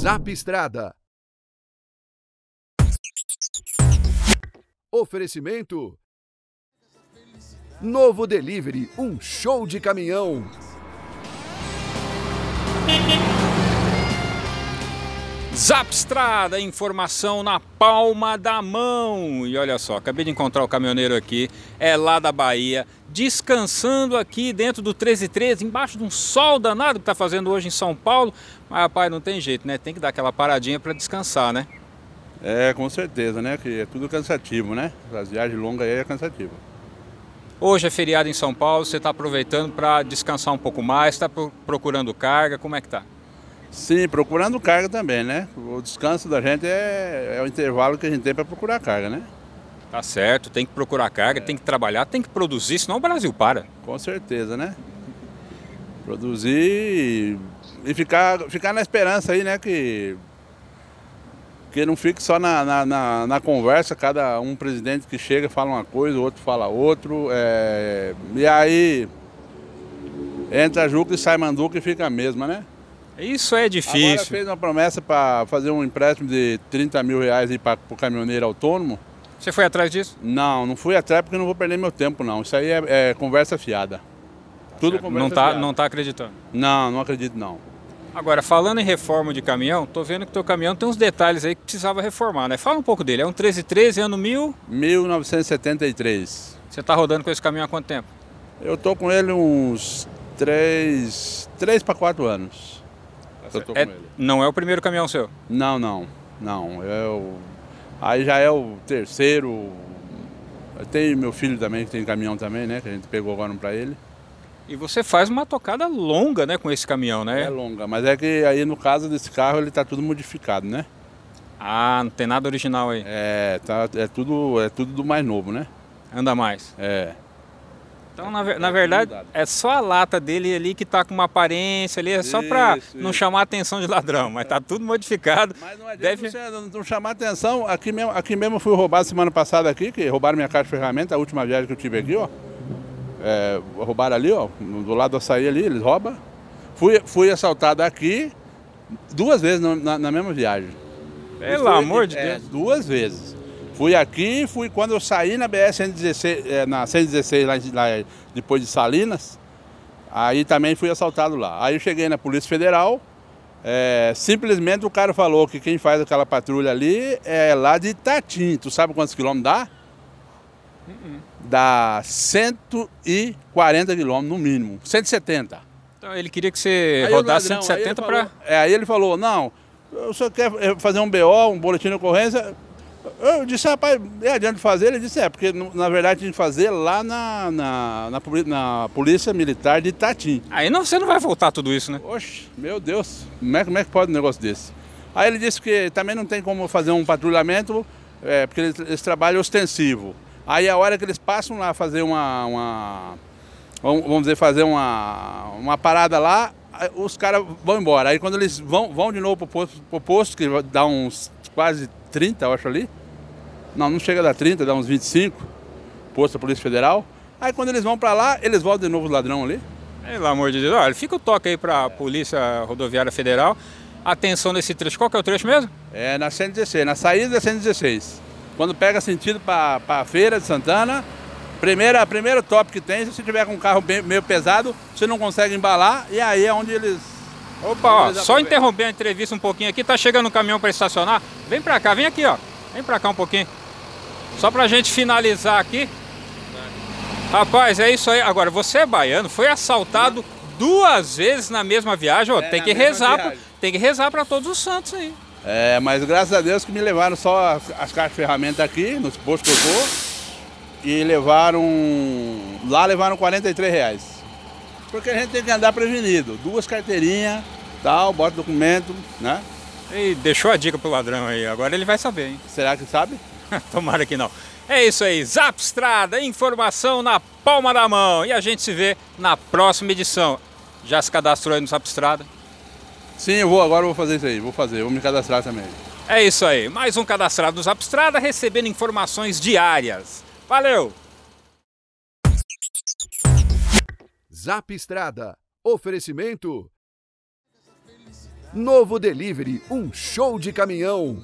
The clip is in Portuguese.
Zap Estrada. Oferecimento. Novo Delivery, um show de caminhão. Zapstrada, informação na palma da mão. E olha só, acabei de encontrar o caminhoneiro aqui, é lá da Bahia, descansando aqui dentro do 1313, embaixo de um sol danado que está fazendo hoje em São Paulo. Mas rapaz, não tem jeito, né? Tem que dar aquela paradinha para descansar, né? É, com certeza, né? Que é tudo cansativo, né? As viagens longas aí é cansativo. Hoje é feriado em São Paulo, você está aproveitando para descansar um pouco mais, está procurando carga, como é que tá? Sim, procurando carga também, né? O descanso da gente é, é o intervalo que a gente tem para procurar carga, né? Tá certo, tem que procurar carga, é. tem que trabalhar, tem que produzir, senão o Brasil para. Com certeza, né? Produzir e ficar, ficar na esperança aí, né? Que, que não fique só na, na, na, na conversa, cada um presidente que chega fala uma coisa, o outro fala outro. É, e aí entra Juca e sai Manduca e fica a mesma, né? Isso é difícil. Agora fez uma promessa para fazer um empréstimo de 30 mil reais para o caminhoneiro autônomo. Você foi atrás disso? Não, não fui atrás porque não vou perder meu tempo não. Isso aí é, é conversa fiada. Tudo certo. conversa não tá, fiada. Não está acreditando? Não, não acredito não. Agora, falando em reforma de caminhão, tô vendo que teu caminhão tem uns detalhes aí que precisava reformar, né? Fala um pouco dele. É um 1313, ano mil? 1973. Você está rodando com esse caminhão há quanto tempo? Eu tô com ele uns 3, 3 para 4 anos. Eu tô é, ele. Não é o primeiro caminhão seu? Não, não. Não. É o, aí já é o terceiro. Tem meu filho também, que tem caminhão também, né? Que a gente pegou agora um para ele. E você faz uma tocada longa, né, com esse caminhão, né? É longa, mas é que aí no caso desse carro ele tá tudo modificado, né? Ah, não tem nada original aí. É, tá, é tudo, é tudo do mais novo, né? Anda mais. É. Então, na, na, verdade, é só a lata dele ali que está com uma aparência ali, é só para não chamar a atenção de ladrão, mas está tudo modificado. Mas não adianta Deve... não chamar atenção. Aqui mesmo, aqui mesmo fui roubado semana passada aqui, que roubaram minha caixa de ferramenta, a última viagem que eu tive aqui, ó. É, roubaram ali, ó, do lado do açaí ali, eles roubam. Fui, fui assaltado aqui duas vezes na, na mesma viagem. Pelo amor de é, Deus. Duas vezes. Fui aqui, fui quando eu saí na BS 116, é, na 116 lá, lá, depois de Salinas, aí também fui assaltado lá. Aí eu cheguei na Polícia Federal, é, simplesmente o cara falou que quem faz aquela patrulha ali é lá de Itatim. Tu sabe quantos quilômetros dá? Dá 140 quilômetros no mínimo, 170. Então ele queria que você aí rodasse 170 para. É, aí ele falou: não, eu só quer fazer um BO, um boletim de ocorrência, eu disse, rapaz, é adianta fazer? Ele disse, é, porque na verdade tinha que fazer lá na, na, na, na, Polícia Militar de Itatim. Aí não, você não vai voltar tudo isso, né? Oxe, meu Deus, como é, como é que pode um negócio desse? Aí ele disse que também não tem como fazer um patrulhamento, é, porque eles, eles trabalham ostensivo. Aí a hora que eles passam lá fazer uma, uma vamos dizer, fazer uma, uma parada lá, os caras vão embora. Aí quando eles vão, vão de novo pro posto, pro posto, que dá uns quase 30, eu acho ali. Não, não chega a dar 30, dá uns 25, posto da Polícia Federal. Aí quando eles vão para lá, eles voltam de novo os ladrão ali. Pelo amor de Deus, olha, fica o toque aí para a Polícia Rodoviária Federal. Atenção nesse trecho, qual que é o trecho mesmo? É na 116, na saída da 116. Quando pega sentido para a feira de Santana, primeira, primeiro top que tem, se você tiver com um carro bem, meio pesado, você não consegue embalar e aí é onde eles Opa, ó, só interromper a entrevista um pouquinho aqui, tá chegando um caminhão para estacionar. Vem para cá, vem aqui, ó. Vem para cá um pouquinho. Só pra gente finalizar aqui. Rapaz, é isso aí. Agora, você é baiano, foi assaltado duas vezes na mesma viagem, ó. É, tem, que rezar pra, tem que rezar para todos os santos aí. É, mas graças a Deus que me levaram só as, as caixas de ferramenta aqui, nos postos que eu tô. E levaram. Lá levaram 43 reais. Porque a gente tem que andar prevenido. Duas carteirinhas, tal, bota documento, né? E deixou a dica pro ladrão aí, agora ele vai saber, hein? Será que sabe? Tomara que não. É isso aí, Zapstrada, informação na palma da mão. E a gente se vê na próxima edição. Já se cadastrou aí no Zapstrada? Sim, eu vou, agora eu vou fazer isso aí, vou fazer, vou me cadastrar também. É isso aí, mais um cadastrado do Zapstrada recebendo informações diárias. Valeu! Zap Estrada. Oferecimento Novo Delivery, um show de caminhão.